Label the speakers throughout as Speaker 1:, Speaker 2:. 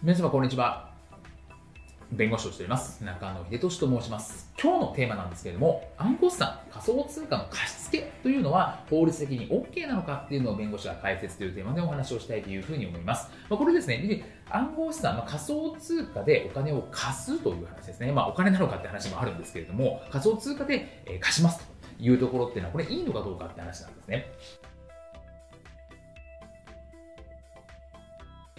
Speaker 1: 皆様こんにちは。弁護士をしております。中野秀俊と申します。今日のテーマなんですけれども暗号資産仮想通貨の貸付というのは法律的に OK なのかっていうのを弁護士が解説というテーマでお話をしたいというふうに思います、まあ、これですね暗号資産、まあ、仮想通貨でお金を貸すという話ですね、まあ、お金なのかって話もあるんですけれども仮想通貨で貸しますというところっていうのはこれいいのかどうかって話なんですね。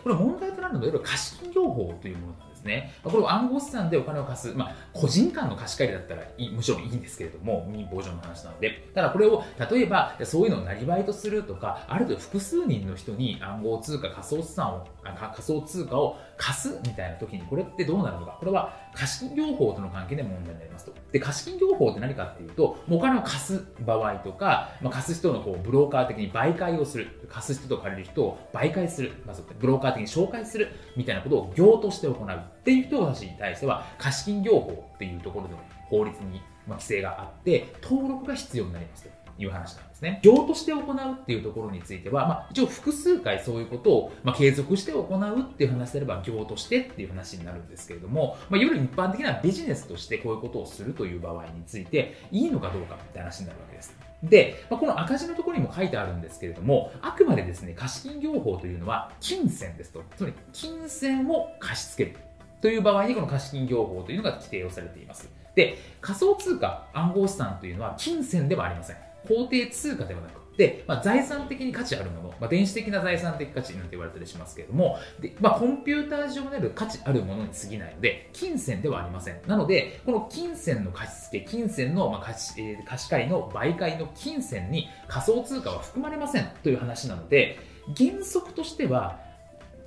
Speaker 1: これ問題となるのは、いわゆる貸金業法というものなんですね。これを暗号資産でお金を貸す、まあ、個人間の貸し借りだったらいむしろいいんですけれども、民法上の話なので、ただこれを例えばそういうのをなりわいとするとか、ある程度複数人の人に暗号通貨、仮想資産を、仮想通貨を貸すみたいな時に、これってどうなるのか、これは貸金業法との関係で問題になりますと。で、貸金業法って何かっていうと、お金を貸す場合とか、まあ、貸す人のこうブローカー的に媒介をする、貸す人と借りる人を媒介する、まあ、ブローカー的に紹介するみたいなことを業として行う。っていう人たちに対しては、貸金業法っていうところでの法律に規制があって、登録が必要になりますと。いう話なんですね。業として行うっていうところについては、まあ、一応複数回そういうことを、まあ、継続して行うっていう話であれば業としてっていう話になるんですけれども、まあ、いわゆる一般的なビジネスとしてこういうことをするという場合についていいのかどうかって話になるわけです。で、まあ、この赤字のところにも書いてあるんですけれども、あくまでですね、貸金業法というのは金銭ですと。つまり、金銭を貸し付けるという場合にこの貸金業法というのが規定をされています。で、仮想通貨、暗号資産というのは金銭ではありません。法定通貨ではなくて、まあ、財産的に価値あるもの、まあ、電子的な財産的価値なんて言われたりしますけれども、でまあ、コンピューター上にある価値あるものに過ぎないので、金銭ではありません。なので、この金銭の貸付、金銭の、ま貸しえー、貸し借りの媒介の金銭に仮想通貨は含まれませんという話なので、原則としては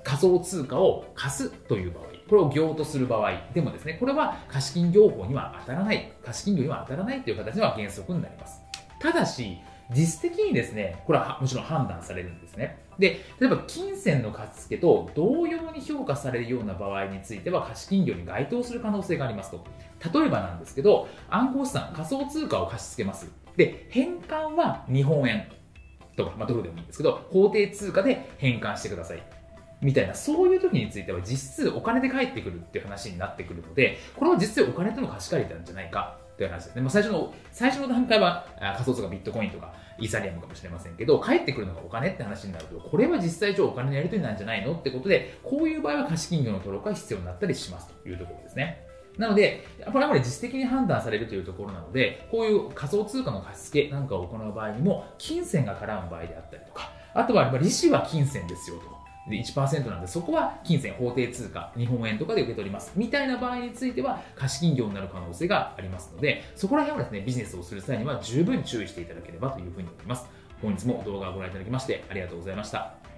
Speaker 1: 仮想通貨を貸すという場合、これを業とする場合でもですね、これは貸金業法には当たらない、貸金業には当たらないという形では原則になります。ただし、実質的にですね、これはもちろん判断されるんですね。で、例えば金銭の貸付と同様に評価されるような場合については貸金業に該当する可能性がありますと。例えばなんですけど、暗号資産、仮想通貨を貸し付けます。で、返還は日本円とか、まあ、ドルでもいいんですけど、法定通貨で返還してください。みたいな、そういう時については実質お金で返ってくるっていう話になってくるので、これは実質お金との貸し借りなんじゃないかという話ですね。まあ、最初の、最初の段階は仮想通貨ビットコインとかイーサリアムかもしれませんけど、返ってくるのがお金って話になると、これは実際上お金のやり取りなんじゃないのってことで、こういう場合は貸金業の登録が必要になったりしますというところですね。なので、これはまり実質的に判断されるというところなので、こういう仮想通貨の貸し付けなんかを行う場合にも、金銭が絡む場合であったりとか、あとは利子は金銭ですよと。で1%なんで、そこは金銭法定通貨、日本円とかで受け取ります。みたいな場合については、貸金業になる可能性がありますので、そこら辺はですね、ビジネスをする際には十分注意していただければというふうに思います。本日も動画をご覧いただきましてありがとうございました。